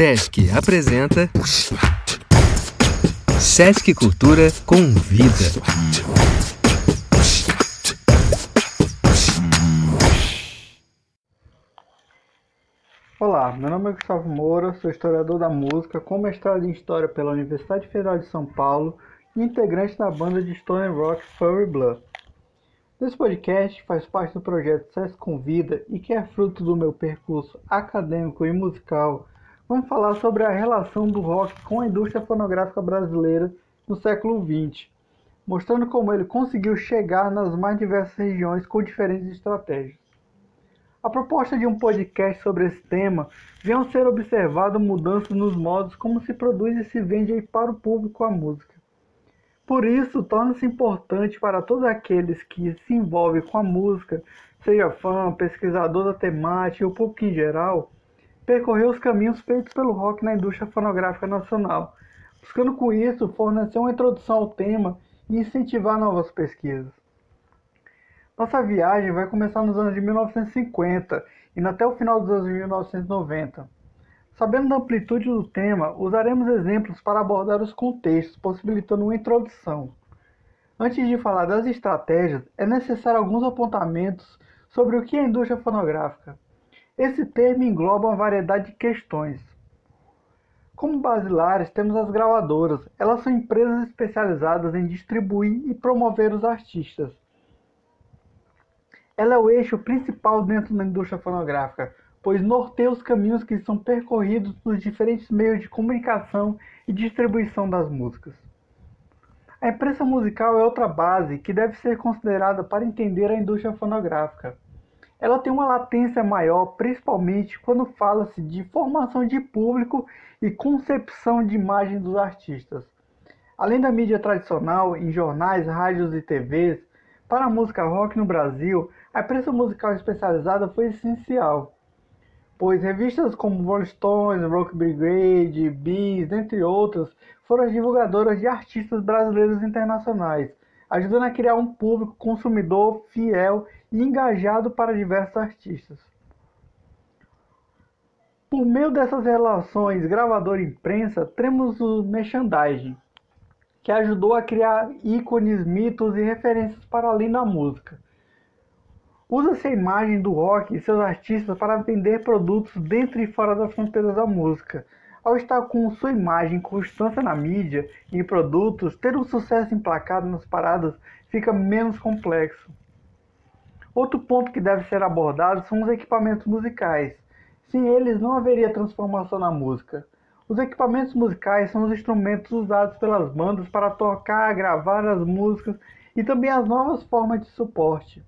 Sesc apresenta Sesc Cultura Convida. Olá, meu nome é Gustavo Moura, sou historiador da música, com mestrado em História pela Universidade Federal de São Paulo e integrante da banda de Stone Rock Furry Blood. Esse podcast faz parte do projeto SESC Convida e que é fruto do meu percurso acadêmico e musical. Vamos falar sobre a relação do rock com a indústria fonográfica brasileira no século XX, mostrando como ele conseguiu chegar nas mais diversas regiões com diferentes estratégias. A proposta de um podcast sobre esse tema vem ser observado mudanças nos modos como se produz e se vende para o público a música. Por isso, torna-se importante para todos aqueles que se envolvem com a música, seja fã, pesquisador da temática e o público em geral, percorrer os caminhos feitos pelo rock na indústria fonográfica nacional, buscando com isso fornecer uma introdução ao tema e incentivar novas pesquisas. Nossa viagem vai começar nos anos de 1950 e até o final dos anos de 1990. Sabendo da amplitude do tema, usaremos exemplos para abordar os contextos, possibilitando uma introdução. Antes de falar das estratégias, é necessário alguns apontamentos sobre o que é a indústria fonográfica. Esse termo engloba uma variedade de questões. Como basilares, temos as gravadoras. Elas são empresas especializadas em distribuir e promover os artistas. Ela é o eixo principal dentro da indústria fonográfica, pois norteia os caminhos que são percorridos nos diferentes meios de comunicação e distribuição das músicas. A imprensa musical é outra base que deve ser considerada para entender a indústria fonográfica. Ela tem uma latência maior, principalmente quando fala-se de formação de público e concepção de imagem dos artistas. Além da mídia tradicional, em jornais, rádios e TVs, para a música rock no Brasil, a imprensa musical especializada foi essencial pois revistas como Rolling Stones, Rock Brigade, Bees, entre outras, foram as divulgadoras de artistas brasileiros e internacionais, ajudando a criar um público consumidor fiel e engajado para diversos artistas. Por meio dessas relações gravador-imprensa, temos o merchandising, que ajudou a criar ícones, mitos e referências para além da música Usa-se a imagem do rock e seus artistas para vender produtos dentro e fora das fronteiras da música. Ao estar com sua imagem constância na mídia e em produtos, ter um sucesso emplacado nas paradas fica menos complexo. Outro ponto que deve ser abordado são os equipamentos musicais. Sem eles, não haveria transformação na música. Os equipamentos musicais são os instrumentos usados pelas bandas para tocar, gravar as músicas e também as novas formas de suporte.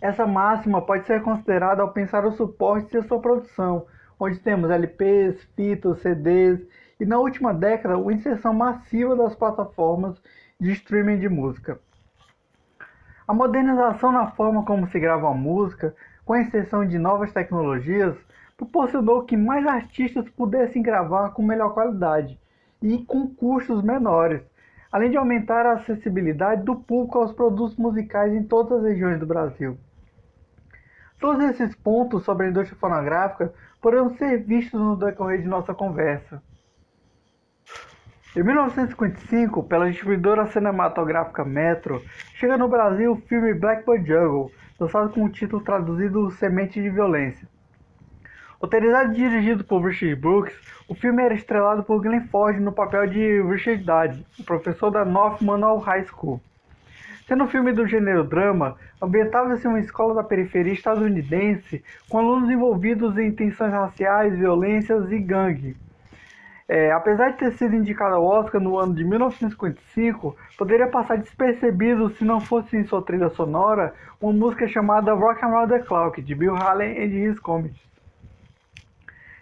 Essa máxima pode ser considerada ao pensar o suporte e a sua produção, onde temos LPs, fitas, CDs e na última década a inserção massiva das plataformas de streaming de música. A modernização na forma como se grava a música, com a inserção de novas tecnologias, proporcionou que mais artistas pudessem gravar com melhor qualidade e com custos menores, além de aumentar a acessibilidade do público aos produtos musicais em todas as regiões do Brasil. Todos esses pontos sobre a indústria fonográfica poderão ser vistos no decorrer de nossa conversa. Em 1955, pela distribuidora cinematográfica Metro, chega no Brasil o filme Blackbird Jungle, lançado com o título traduzido Semente de Violência. Autorizado e dirigido por Richard Brooks, o filme era estrelado por Glenn Ford no papel de Richard Dade, o professor da North Manual High School. Sendo um filme do gênero drama, ambientava-se uma escola da periferia estadunidense com alunos envolvidos em tensões raciais, violências e gangue. É, apesar de ter sido indicado ao Oscar no ano de 1955, poderia passar despercebido se não fosse em sua trilha sonora uma música chamada Rock Around the Clock, de Bill Haley and His Comets.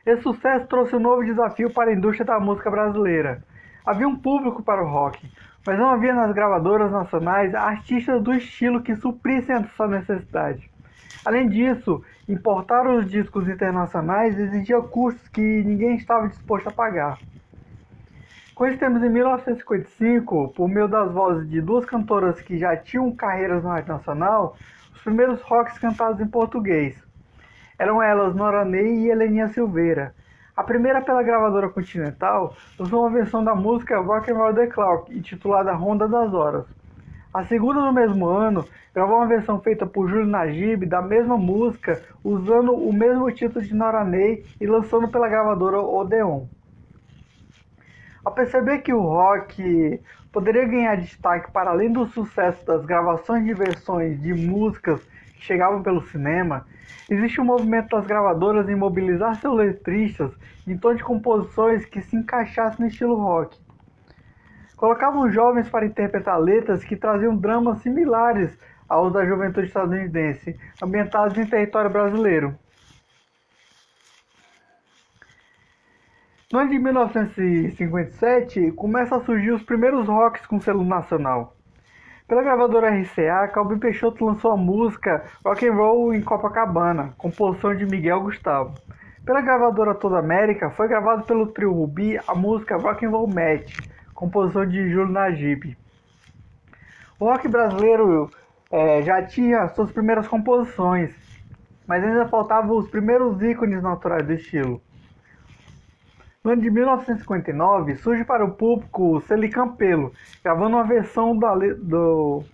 Esse sucesso trouxe um novo desafio para a indústria da música brasileira. Havia um público para o rock, mas não havia nas gravadoras nacionais artistas do estilo que suprissem essa necessidade. Além disso, importar os discos internacionais exigia custos que ninguém estava disposto a pagar. Temos em 1955, por meio das vozes de duas cantoras que já tinham carreiras no rádio nacional, os primeiros rocks cantados em português. Eram elas Nora Ney e Heleninha Silveira. A primeira, pela gravadora Continental, lançou uma versão da música Rock and Roll the Clock, intitulada Ronda das Horas. A segunda, no mesmo ano, gravou uma versão feita por Júlio Najib da mesma música, usando o mesmo título de Noranei e lançando pela gravadora Odeon. Ao perceber que o rock poderia ganhar destaque para além do sucesso das gravações de versões de músicas que chegavam pelo cinema, existe um movimento das gravadoras em mobilizar seus letristas em tom de composições que se encaixassem no estilo rock. Colocavam jovens para interpretar letras que traziam dramas similares aos da juventude estadunidense, ambientados em território brasileiro. No ano de 1957, começam a surgir os primeiros rocks com selo nacional. Pela gravadora RCA, Calvin Peixoto lançou a música Rock and Roll em Copacabana, composição de Miguel Gustavo. Pela gravadora Toda América, foi gravado pelo trio Rubi a música Rock and Roll Match, composição de Júlio Najib. O rock brasileiro é, já tinha suas primeiras composições, mas ainda faltavam os primeiros ícones naturais do estilo. No ano de 1959, surge para o público Celi Campelo, gravando uma versão da, do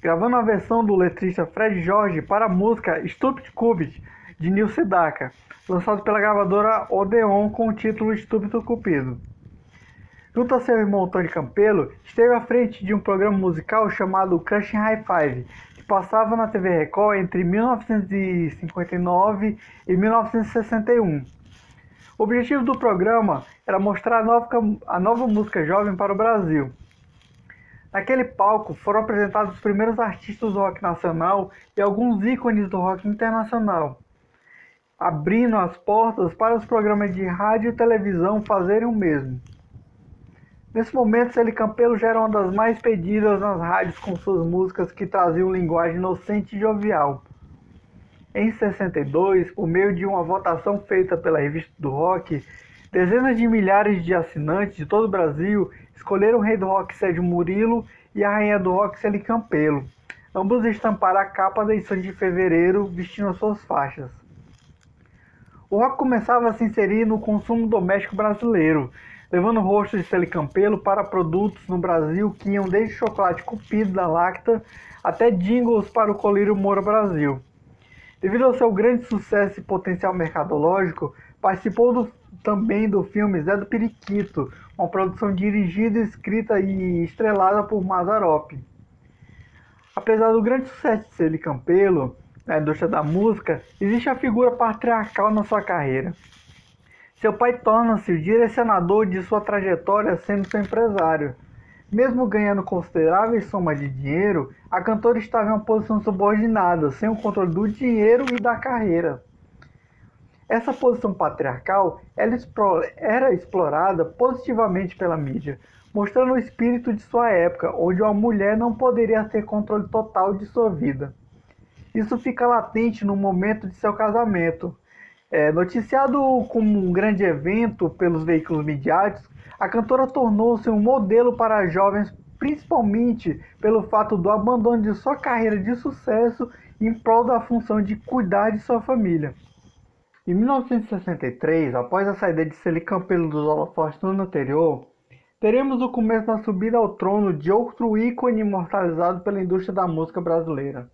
gravando a versão do letrista Fred Jorge para a música Stupid Cupid de Nil Sedaka, lançado pela gravadora Odeon com o título Estúpido Cupido. Junto a seu irmão Tony Campelo, esteve à frente de um programa musical chamado Crushing High Five, que passava na TV Record entre 1959 e 1961. O objetivo do programa era mostrar a nova, a nova música jovem para o Brasil. Naquele palco foram apresentados os primeiros artistas do rock nacional e alguns ícones do rock internacional, abrindo as portas para os programas de rádio e televisão fazerem o mesmo. Nesse momento, Celi Campelo já era uma das mais pedidas nas rádios com suas músicas que traziam linguagem inocente e jovial. Em 62, por meio de uma votação feita pela Revista do Rock, dezenas de milhares de assinantes de todo o Brasil escolheram o rei do rock Sérgio Murilo e a rainha do rock Celi Campelo. Ambos estamparam a capa da edição de fevereiro vestindo as suas faixas. O rock começava a se inserir no consumo doméstico brasileiro, levando rosto de Celi Campelo para produtos no Brasil que iam desde chocolate cupido da Lacta até jingles para o colírio Moura Brasil. Devido ao seu grande sucesso e potencial mercadológico, participou do, também do filme Zé do Periquito, uma produção dirigida, escrita e estrelada por Mazarop. Apesar do grande sucesso de Celi Campelo na indústria da música, existe a figura patriarcal na sua carreira. Seu pai torna-se o direcionador de sua trajetória sendo seu empresário. Mesmo ganhando consideráveis somas de dinheiro, a cantora estava em uma posição subordinada, sem o controle do dinheiro e da carreira. Essa posição patriarcal era explorada positivamente pela mídia, mostrando o espírito de sua época, onde uma mulher não poderia ter controle total de sua vida. Isso fica latente no momento de seu casamento. É, noticiado como um grande evento pelos veículos midiáticos, a cantora tornou-se um modelo para jovens, principalmente pelo fato do abandono de sua carreira de sucesso em prol da função de cuidar de sua família. Em 1963, após a saída de Celi Campelo dos holofotes no ano anterior, teremos o começo da subida ao trono de outro ícone imortalizado pela indústria da música brasileira.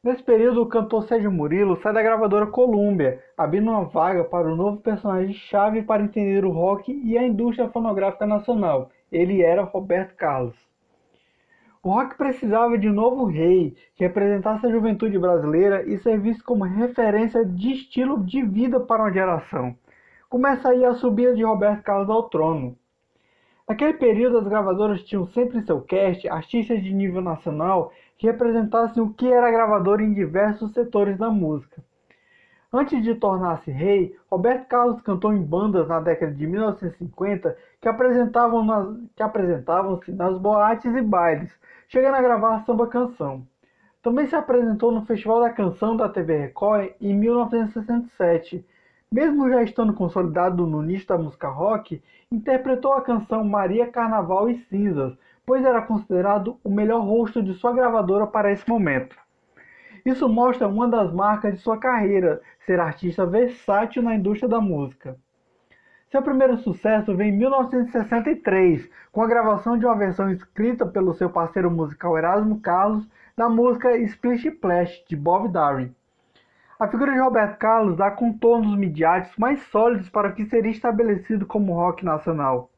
Nesse período, o cantor Sérgio Murilo sai da gravadora Columbia, abrindo uma vaga para o novo personagem-chave para entender o rock e a indústria fonográfica nacional. Ele era Roberto Carlos. O rock precisava de um novo rei que representasse a juventude brasileira e servisse como referência de estilo de vida para uma geração. Começa aí a subida de Roberto Carlos ao trono. Naquele período, as gravadoras tinham sempre em seu cast artistas de nível nacional representassem o que era gravador em diversos setores da música. Antes de tornar-se rei, Roberto Carlos cantou em bandas na década de 1950 que apresentavam nas, que apresentavam-se nas boates e bailes, chegando a gravar samba canção. Também se apresentou no Festival da Canção da TV Record em 1967. Mesmo já estando consolidado no nicho da música rock, interpretou a canção Maria Carnaval e Cinzas, pois era considerado o melhor rosto de sua gravadora para esse momento. Isso mostra uma das marcas de sua carreira, ser artista versátil na indústria da música. Seu primeiro sucesso vem em 1963, com a gravação de uma versão escrita pelo seu parceiro musical Erasmo Carlos da música Splish Splash, de Bob Dylan. A figura de Roberto Carlos dá contornos midiáticos mais sólidos para o que seria estabelecido como rock nacional.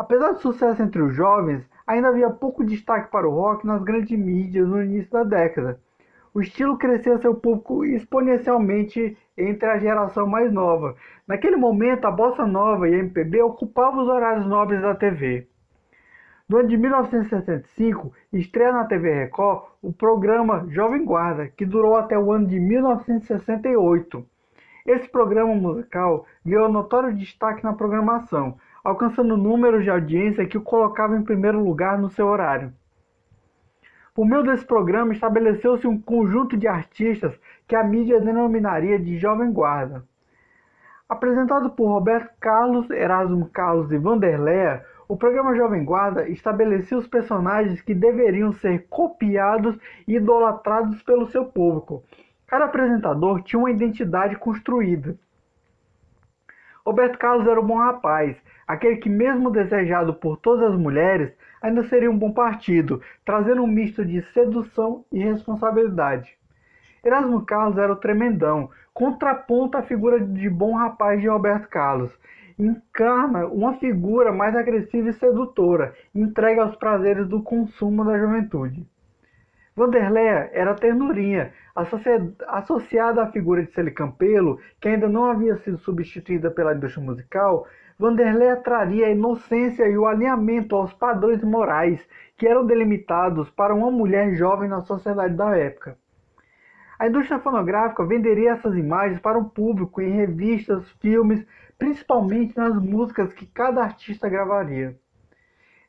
Apesar do sucesso entre os jovens, ainda havia pouco destaque para o rock nas grandes mídias no início da década. O estilo cresceu seu público exponencialmente entre a geração mais nova. Naquele momento, a bossa nova e a MPB ocupavam os horários nobres da TV. No ano de 1965, estreia na TV Record o programa Jovem Guarda, que durou até o ano de 1968. Esse programa musical ganhou notório destaque na programação, alcançando números de audiência que o colocavam em primeiro lugar no seu horário. Por meio desse programa, estabeleceu-se um conjunto de artistas que a mídia denominaria de Jovem Guarda. Apresentado por Roberto Carlos, Erasmo Carlos e Vanderléa, o programa Jovem Guarda estabelecia os personagens que deveriam ser copiados e idolatrados pelo seu público. Cada apresentador tinha uma identidade construída. Roberto Carlos era um bom rapaz, aquele que, mesmo desejado por todas as mulheres, ainda seria um bom partido, trazendo um misto de sedução e responsabilidade. Erasmo Carlos era o tremendão, contraponto à figura de bom rapaz de Roberto Carlos, encarna uma figura mais agressiva e sedutora, entregue aos prazeres do consumo da juventude. Vanderleia era ternurinha, associada à figura de Celi Campelo, que ainda não havia sido substituída pela indústria musical, Vanderleia traria a inocência e o alinhamento aos padrões morais que eram delimitados para uma mulher jovem na sociedade da época. A indústria fonográfica venderia essas imagens para o público em revistas, filmes, principalmente nas músicas que cada artista gravaria.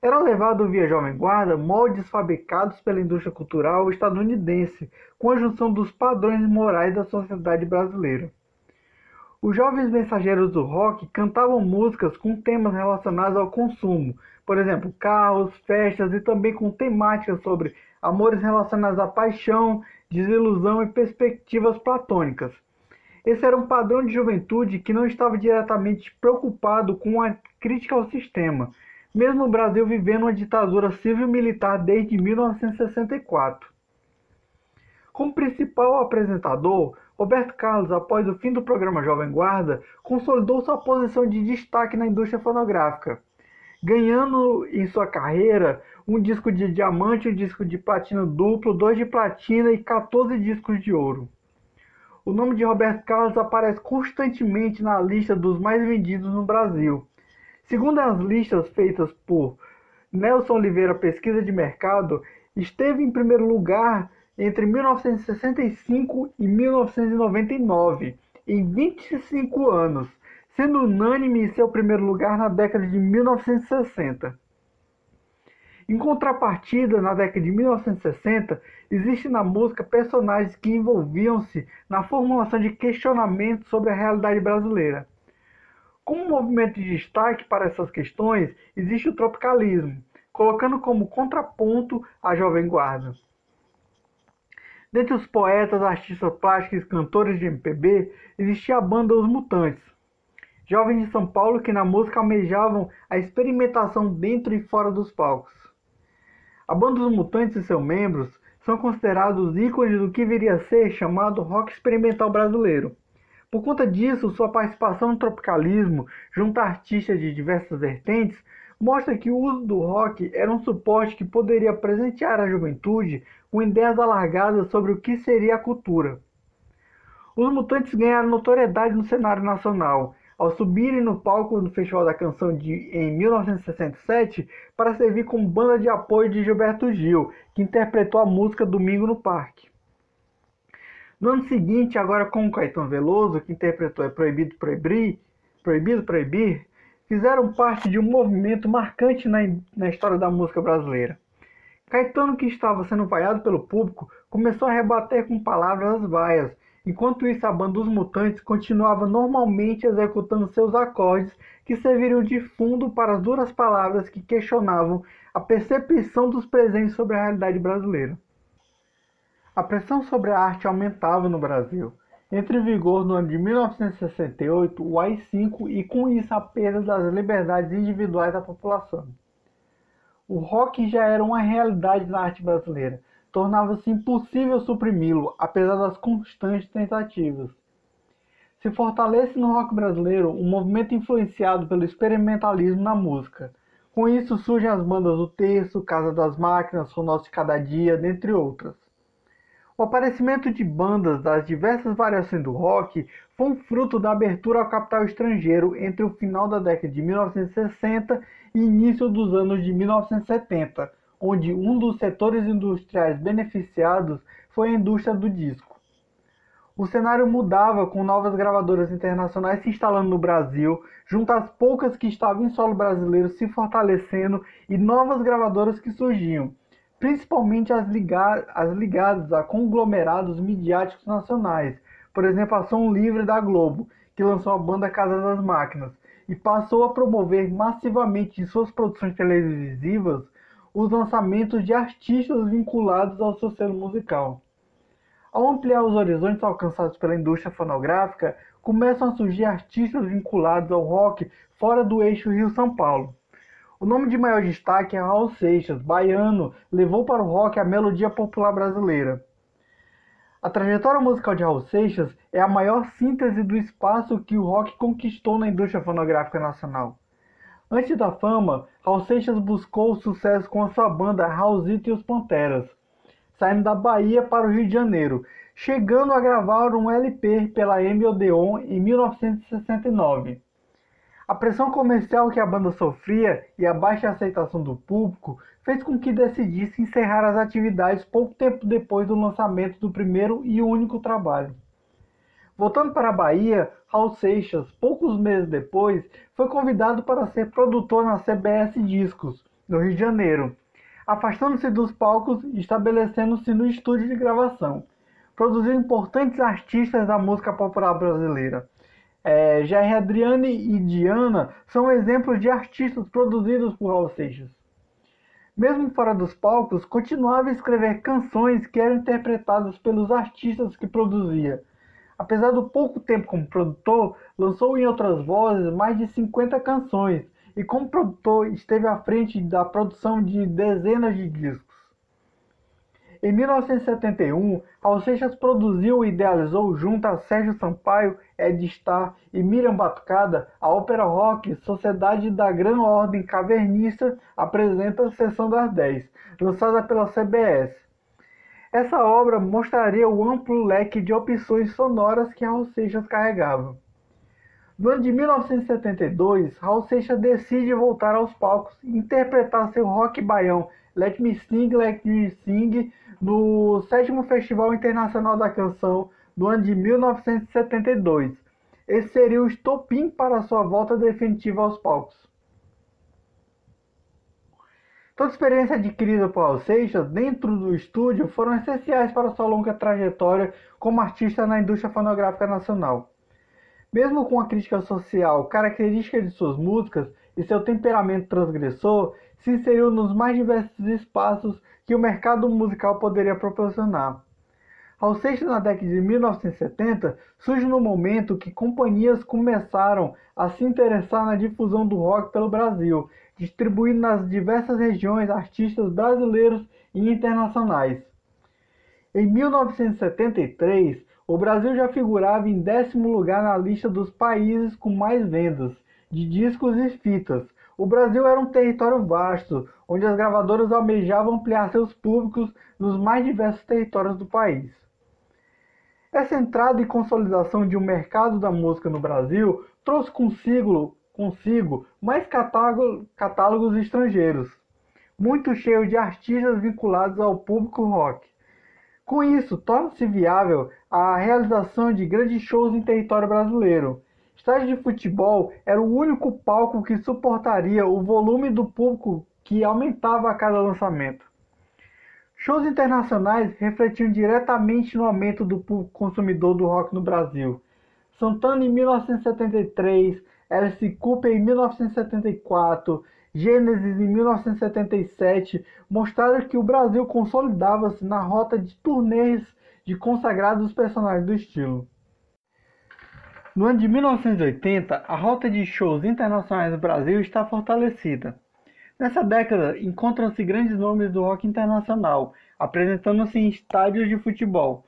Era levado via Jovem Guarda moldes fabricados pela indústria cultural estadunidense, com a junção dos padrões morais da sociedade brasileira. Os jovens mensageiros do rock cantavam músicas com temas relacionados ao consumo, por exemplo, carros, festas e também com temáticas sobre amores relacionados à paixão, desilusão e perspectivas platônicas. Esse era um padrão de juventude que não estava diretamente preocupado com a crítica ao sistema, mesmo o Brasil vivendo uma ditadura civil-militar desde 1964. Como principal apresentador, Roberto Carlos, após o fim do programa Jovem Guarda, consolidou sua posição de destaque na indústria fonográfica, ganhando em sua carreira um disco de diamante, um disco de platina duplo, dois de platina e 14 discos de ouro. O nome de Roberto Carlos aparece constantemente na lista dos mais vendidos no Brasil. Segundo as listas feitas por Nelson Oliveira Pesquisa de Mercado, esteve em primeiro lugar entre 1965 e 1999, em 25 anos, sendo unânime em seu primeiro lugar na década de 1960. Em contrapartida, na década de 1960, existe na música personagens que envolviam-se na formulação de questionamentos sobre a realidade brasileira. Como movimento de destaque para essas questões, existe o tropicalismo, colocando como contraponto a Jovem Guarda. Dentre os poetas, artistas plásticos e cantores de MPB, existia a banda Os Mutantes, jovens de São Paulo que na música almejavam a experimentação dentro e fora dos palcos. A banda dos Mutantes e seus membros são considerados ícones do que viria a ser chamado rock experimental brasileiro. Por conta disso, sua participação no tropicalismo, junto a artistas de diversas vertentes, mostra que o uso do rock era um suporte que poderia presentear a juventude com ideias alargadas sobre o que seria a cultura. Os Mutantes ganharam notoriedade no cenário nacional ao subirem no palco do Festival da Canção de, em 1967 para servir como banda de apoio de Gilberto Gil, que interpretou a música Domingo no Parque. No ano seguinte, agora com Caetano Veloso, que interpretou É Proibido Proibir, Proibido Proibir, fizeram parte de um movimento marcante na, na história da música brasileira. Caetano, que estava sendo vaiado pelo público, começou a rebater com palavras as vaias, Enquanto isso, a banda dos Mutantes continuava normalmente executando seus acordes, que serviriam de fundo para as duras palavras que questionavam a percepção dos presentes sobre a realidade brasileira. A pressão sobre a arte aumentava no Brasil. Entra em vigor no ano de 1968 o AI-5 e com isso a perda das liberdades individuais da população. O rock já era uma realidade na arte brasileira, tornava-se impossível suprimi-lo, apesar das constantes tentativas. Se fortalece no rock brasileiro um movimento influenciado pelo experimentalismo na música. Com isso surgem as bandas do Terço, Casa das Máquinas, Nosso de Cada Dia, dentre outras. O aparecimento de bandas das diversas variações do rock foi um fruto da abertura ao capital estrangeiro entre o final da década de 1960 e início dos anos de 1970, onde um dos setores industriais beneficiados foi a indústria do disco. O cenário mudava com novas gravadoras internacionais se instalando no Brasil, junto às poucas que estavam em solo brasileiro se fortalecendo e novas gravadoras que surgiam, principalmente as, as ligadas a conglomerados midiáticos nacionais, por exemplo, a Som Livre da Globo, que lançou a banda Casa das Máquinas, e passou a promover massivamente em suas produções televisivas os lançamentos de artistas vinculados ao seu selo musical. Ao ampliar os horizontes alcançados pela indústria fonográfica, começam a surgir artistas vinculados ao rock fora do eixo Rio-São Paulo. O nome de maior destaque é Raul Seixas, baiano, levou para o rock a melodia popular brasileira. A trajetória musical de Raul Seixas é a maior síntese do espaço que o rock conquistou na indústria fonográfica nacional. Antes da fama, Raul Seixas buscou sucesso com a sua banda Raulzito e os Panteras, saindo da Bahia para o Rio de Janeiro, chegando a gravar um LP pela Emi Odeon em 1969. A pressão comercial que a banda sofria e a baixa aceitação do público fez com que decidisse encerrar as atividades pouco tempo depois do lançamento do primeiro e único trabalho. Voltando para a Bahia, Raul Seixas, poucos meses depois, foi convidado para ser produtor na CBS Discos, no Rio de Janeiro, afastando-se dos palcos e estabelecendo-se no estúdio de gravação. Produziu importantes artistas da música popular brasileira, é, Jair Adriane e Diana são exemplos de artistas produzidos por Raul Seixas. Mesmo fora dos palcos, continuava a escrever canções que eram interpretadas pelos artistas que produzia. Apesar do pouco tempo como produtor, lançou em outras vozes mais de 50 canções e como produtor esteve à frente da produção de dezenas de discos. Em 1971, Raul Seixas produziu e idealizou junto a Sérgio Sampaio, Ed Starr e Miriam Batucada a ópera rock Sociedade da Gran Ordem Cavernista apresenta a Sessão das 10, lançada pela CBS. Essa obra mostraria o amplo leque de opções sonoras que Raul Seixas carregava. No ano de 1972, Raul Seixas decide voltar aos palcos e interpretar seu rock baião Let Me Sing, Let Me Sing no sétimo Festival Internacional da Canção do ano de 1972. Esse seria o estopim para sua volta definitiva aos palcos. Toda a experiência adquirida por Al Seixas dentro do estúdio foram essenciais para sua longa trajetória como artista na indústria fonográfica nacional. Mesmo com a crítica social característica de suas músicas e seu temperamento transgressor, se inseriu nos mais diversos espaços que o mercado musical poderia proporcionar. Ao sexto na década de 1970, surge no momento que companhias começaram a se interessar na difusão do rock pelo Brasil, distribuindo nas diversas regiões artistas brasileiros e internacionais. Em 1973, o Brasil já figurava em décimo lugar na lista dos países com mais vendas de discos e fitas, o Brasil era um território vasto, onde as gravadoras almejavam ampliar seus públicos nos mais diversos territórios do país. Essa entrada e consolidação de um mercado da música no Brasil trouxe consigo, consigo mais catálogo, catálogos estrangeiros, muito cheios de artistas vinculados ao público rock. Com isso, torna-se viável a realização de grandes shows em território brasileiro, Estádio de futebol era o único palco que suportaria o volume do público que aumentava a cada lançamento. Shows internacionais refletiam diretamente no aumento do público consumidor do rock no Brasil. Santana em 1973, Alice Cooper em 1974, Gênesis em 1977 mostraram que o Brasil consolidava-se na rota de turnês de consagrados personagens do estilo. No ano de 1980, a rota de shows internacionais do Brasil está fortalecida. Nessa década, encontram-se grandes nomes do rock internacional, apresentando-se em estádios de futebol.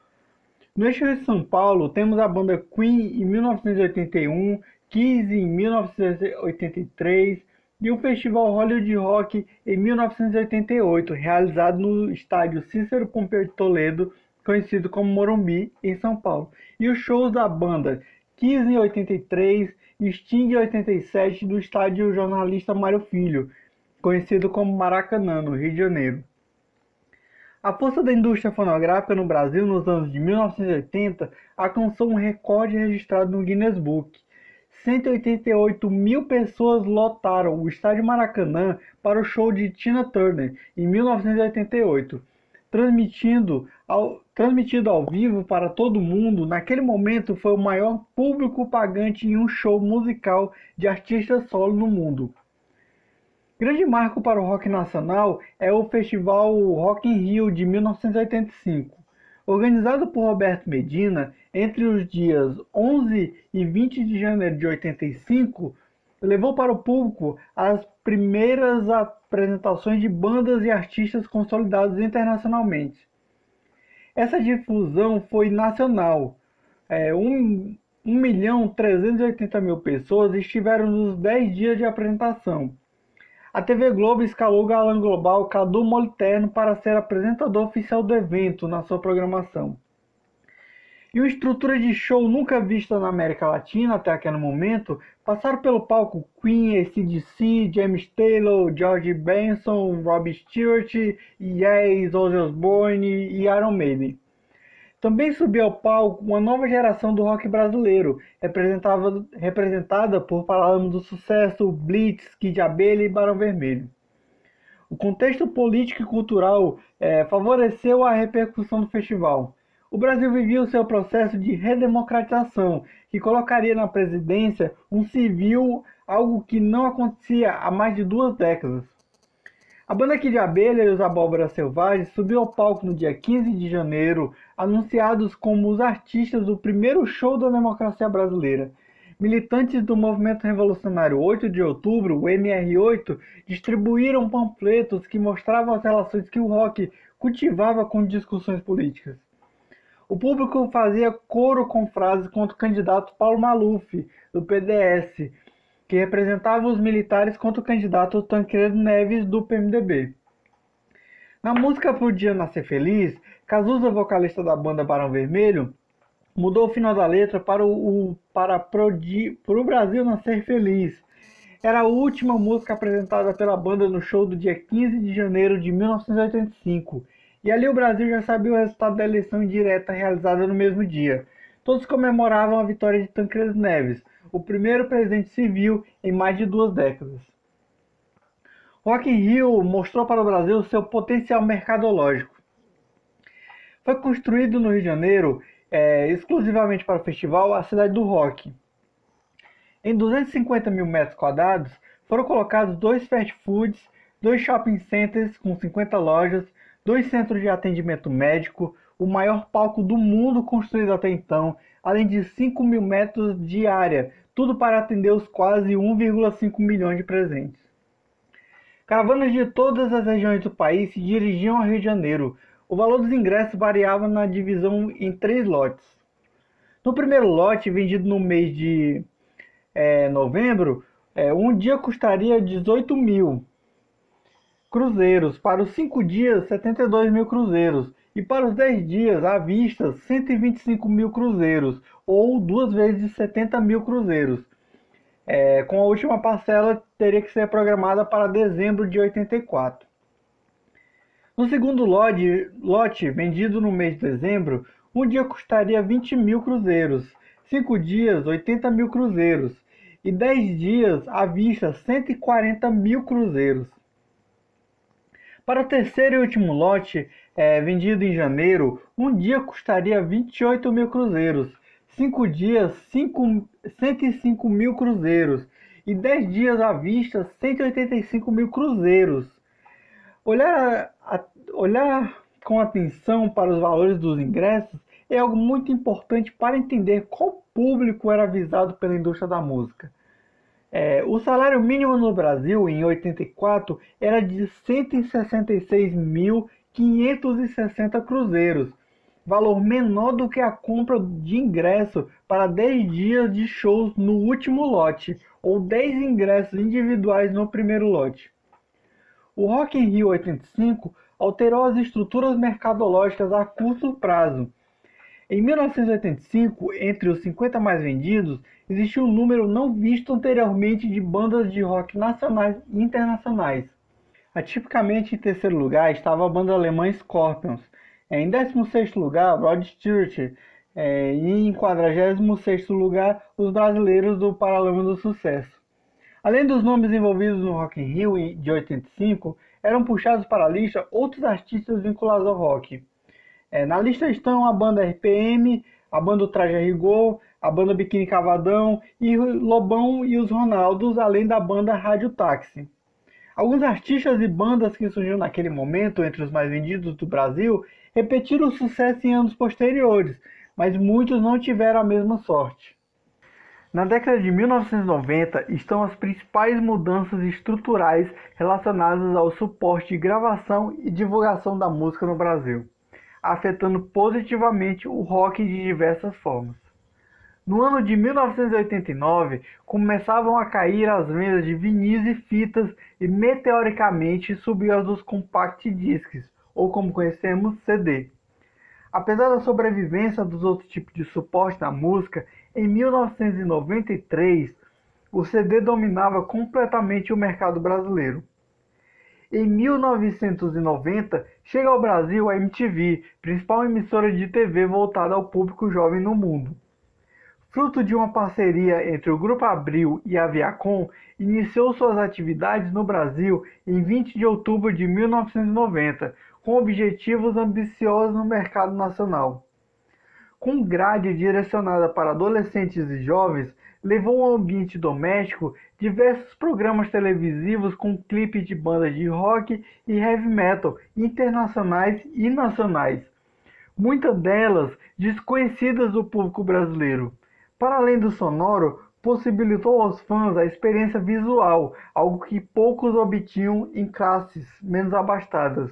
No eixo de São Paulo, temos a banda Queen em 1981, Kiss em 1983 e o Festival Hollywood Rock em 1988, realizado no estádio Cícero Pompeu de Toledo, conhecido como Morumbi, em São Paulo. E os shows da banda Kiss em 83 e Sting em 87 do estádio Jornalista Mário Filho, conhecido como Maracanã, no Rio de Janeiro. A força da indústria fonográfica no Brasil nos anos de 1980 alcançou um recorde registrado no Guinness Book. 188 mil pessoas lotaram o estádio Maracanã para o show de Tina Turner em 1988, transmitindo ao, transmitido ao vivo para todo mundo. Naquele momento foi o maior público pagante em um show musical de artista solo no mundo. Grande marco para o rock nacional é o Festival Rock in Rio de 1985. Organizado por Roberto Medina entre os dias 11 e 20 de janeiro de 85, levou para o público as primeiras apresentações de bandas e artistas consolidados internacionalmente. Essa difusão foi nacional. É, 1 milhão 380 mil pessoas estiveram nos 10 dias de apresentação a TV Globo escalou o galã global Cadu Moliterno para ser apresentador oficial do evento na sua programação. E uma estrutura de show nunca vista na América Latina até aquele momento, passaram pelo palco Queen, ACDC, James Taylor, George Benson, Rob Stewart, Yes, Ozzy Osbourne e Iron Maiden. Também subiu ao palco uma nova geração do rock brasileiro, representada por Paralamas do Sucesso, Blitz, Kid Abelha e Barão Vermelho. O contexto político e cultural é, favoreceu a repercussão do festival. O Brasil vivia o seu processo de redemocratização, que colocaria na presidência um civil, algo que não acontecia há mais de duas décadas. A banda Kid Abelha e os Abóboras Selvagens subiu ao palco no dia 15 de janeiro, anunciados como os artistas do primeiro show da democracia brasileira. Militantes do Movimento Revolucionário 8 de Outubro, o MR8, distribuíram panfletos que mostravam as relações que o rock cultivava com discussões políticas. O público fazia coro com frases contra o candidato Paulo Maluf, do PDS, que representava os militares contra o candidato Tancredo Neves do PMDB. Na música Podia Nascer Feliz, Cazuza, vocalista da banda Barão Vermelho, mudou o final da letra para o, para Prodi, para o Brasil Nascer Feliz. Era a última música apresentada pela banda no show do dia 15 de janeiro de 1985. E ali o Brasil já sabia o resultado da eleição indireta realizada no mesmo dia. Todos comemoravam a vitória de Tancredo Neves, o primeiro presidente civil em mais de duas décadas. Rock in Rio mostrou para o Brasil seu potencial mercadológico. Foi construído no Rio de Janeiro é, exclusivamente para o festival a cidade do rock. Em 250 mil metros quadrados foram colocados dois fast foods, dois shopping centers com 50 lojas, dois centros de atendimento médico, o maior palco do mundo construído até então, além de 5 mil metros de área tudo para atender os quase 1,5 milhões de presentes. Caravanas de todas as regiões do país se dirigiam ao Rio de Janeiro. O valor dos ingressos variava na divisão em três lotes. No primeiro lote, vendido no mês de é, novembro, é, um dia custaria 18 mil cruzeiros. Para os cinco dias, 72 mil cruzeiros. E para os 10 dias, à vista, 125 mil cruzeiros, ou duas vezes 70 mil cruzeiros. É, com a última parcela teria que ser programada para dezembro de 84. No segundo lote, lote, vendido no mês de dezembro, um dia custaria 20 mil cruzeiros, 5 dias 80 mil cruzeiros e 10 dias à vista 140 mil cruzeiros. Para o terceiro e último lote, é, vendido em janeiro, um dia custaria 28 mil cruzeiros, cinco dias 5, 105 mil cruzeiros e 10 dias à vista 185 mil cruzeiros. Olhar, a, olhar com atenção para os valores dos ingressos é algo muito importante para entender qual público era visado pela indústria da música. É, o salário mínimo no Brasil, em 84, era de 166.560 cruzeiros, valor menor do que a compra de ingresso para 10 dias de shows no último lote, ou 10 ingressos individuais no primeiro lote. O Rock in Rio 85 alterou as estruturas mercadológicas a curto prazo em 1985, entre os 50 mais vendidos, existia um número não visto anteriormente de bandas de rock nacionais e internacionais. Atipicamente em terceiro lugar estava a banda alemã Scorpions, em 16º lugar Rod Stewart é, e em 46º lugar os brasileiros do Paralama do Sucesso. Além dos nomes envolvidos no Rock in Rio de 85, eram puxados para a lista outros artistas vinculados ao rock. É, na lista estão a banda RPM, a banda Traje a Rigor, a banda Biquíni Cavadão e Lobão e os Ronaldos, além da banda Rádio Táxi. Alguns artistas e bandas que surgiram naquele momento entre os mais vendidos do Brasil repetiram o sucesso em anos posteriores, mas muitos não tiveram a mesma sorte. Na década de 1990 estão as principais mudanças estruturais relacionadas ao suporte de gravação e divulgação da música no Brasil afetando positivamente o rock de diversas formas. No ano de 1989, começavam a cair as vendas de vinis e fitas e meteoricamente subiu as dos compact discs, ou como conhecemos, CD. Apesar da sobrevivência dos outros tipos de suporte na música, em 1993 o CD dominava completamente o mercado brasileiro. Em 1990, chega ao Brasil a MTV, principal emissora de TV voltada ao público jovem no mundo. Fruto de uma parceria entre o Grupo Abril e a Viacom, iniciou suas atividades no Brasil em 20 de outubro de 1990, com objetivos ambiciosos no mercado nacional. Com grade direcionada para adolescentes e jovens, levou ao ambiente doméstico diversos programas televisivos com clipes de bandas de rock e heavy metal internacionais e nacionais, muitas delas desconhecidas do público brasileiro. Para além do sonoro, possibilitou aos fãs a experiência visual, algo que poucos obtinham em classes menos abastadas.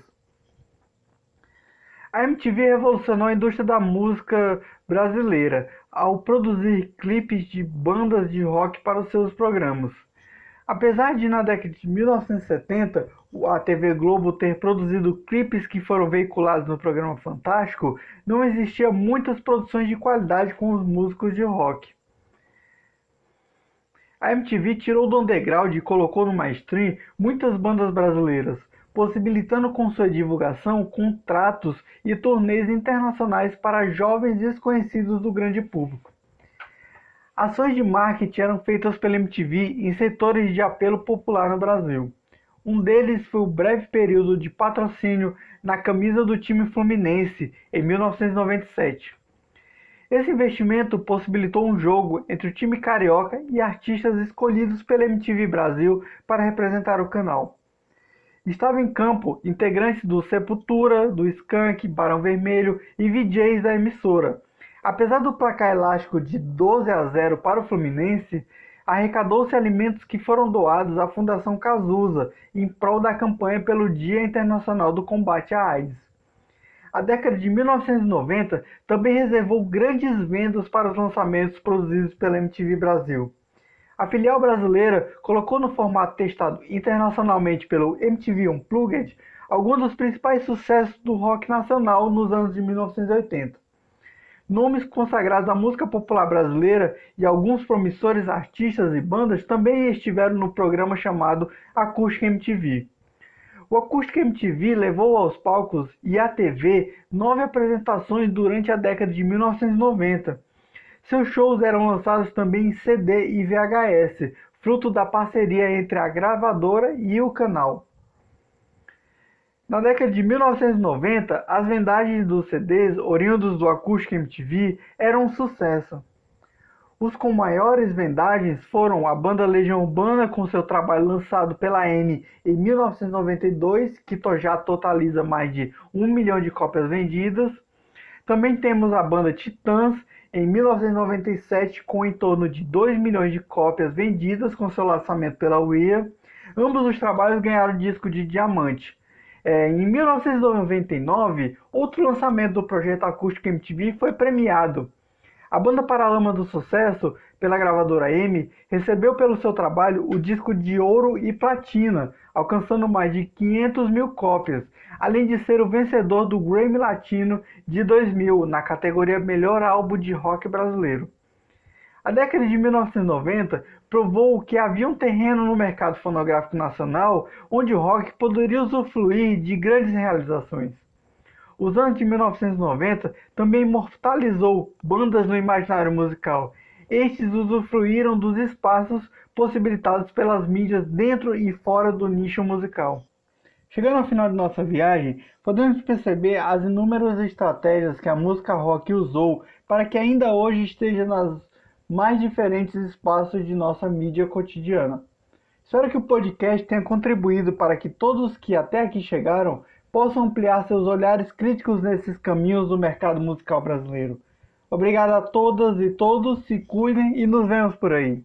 A MTV revolucionou a indústria da música brasileira ao produzir clipes de bandas de rock para os seus programas. Apesar de na década de 1970 a TV Globo ter produzido clipes que foram veiculados no programa Fantástico, não existia muitas produções de qualidade com os músicos de rock. A MTV tirou do underground e colocou no mainstream muitas bandas brasileiras, possibilitando com sua divulgação contratos e turnês internacionais para jovens desconhecidos do grande público. Ações de marketing eram feitas pela MTV em setores de apelo popular no Brasil. Um deles foi o breve período de patrocínio na camisa do time Fluminense em 1997. Esse investimento possibilitou um jogo entre o time carioca e artistas escolhidos pela MTV Brasil para representar o canal. Estava em campo integrantes do Sepultura, do Skank, Barão Vermelho e VJs da emissora. Apesar do placar elástico de 12 a 0 para o Fluminense, arrecadou-se alimentos que foram doados à Fundação Cazuza em prol da campanha pelo Dia Internacional do Combate à AIDS. A década de 1990 também reservou grandes vendas para os lançamentos produzidos pela MTV Brasil. A filial brasileira colocou no formato testado internacionalmente pelo MTV Unplugged alguns dos principais sucessos do rock nacional nos anos de 1980. Nomes consagrados à música popular brasileira e alguns promissores artistas e bandas também estiveram no programa chamado Acústica MTV. O Acústica MTV levou aos palcos e à TV nove apresentações durante a década de 1990 seus shows eram lançados também em CD e VHS, fruto da parceria entre a gravadora e o canal. Na década de 1990, as vendagens dos CDs oriundos do Acústica MTV eram um sucesso. Os com maiores vendagens foram a banda Legião Urbana com seu trabalho lançado pela M em 1992, que já totaliza mais de um milhão de cópias vendidas. Também temos a banda Titãs em 1997 com em torno de 2 milhões de cópias vendidas com seu lançamento pela UIA. Ambos os trabalhos ganharam disco de diamante. É, em 1999, outro lançamento do projeto acústico MTV foi premiado. A banda Paralama do Sucesso, pela gravadora M, recebeu pelo seu trabalho o disco de ouro e platina, alcançando mais de 500 mil cópias, além de ser o vencedor do Grammy Latino de 2000 na categoria Melhor Álbum de Rock Brasileiro. A década de 1990 provou que havia um terreno no mercado fonográfico nacional onde o rock poderia usufruir de grandes realizações. Os anos de 1990 também imortalizou bandas no imaginário musical. Estes usufruíram dos espaços possibilitados pelas mídias dentro e fora do nicho musical. Chegando ao final de nossa viagem, podemos perceber as inúmeras estratégias que a música rock usou para que ainda hoje esteja nas mais diferentes espaços de nossa mídia cotidiana. Espero que o podcast tenha contribuído para que todos que até aqui chegaram possam ampliar seus olhares críticos nesses caminhos do mercado musical brasileiro. Obrigado a todas e todos, se cuidem e nos vemos por aí.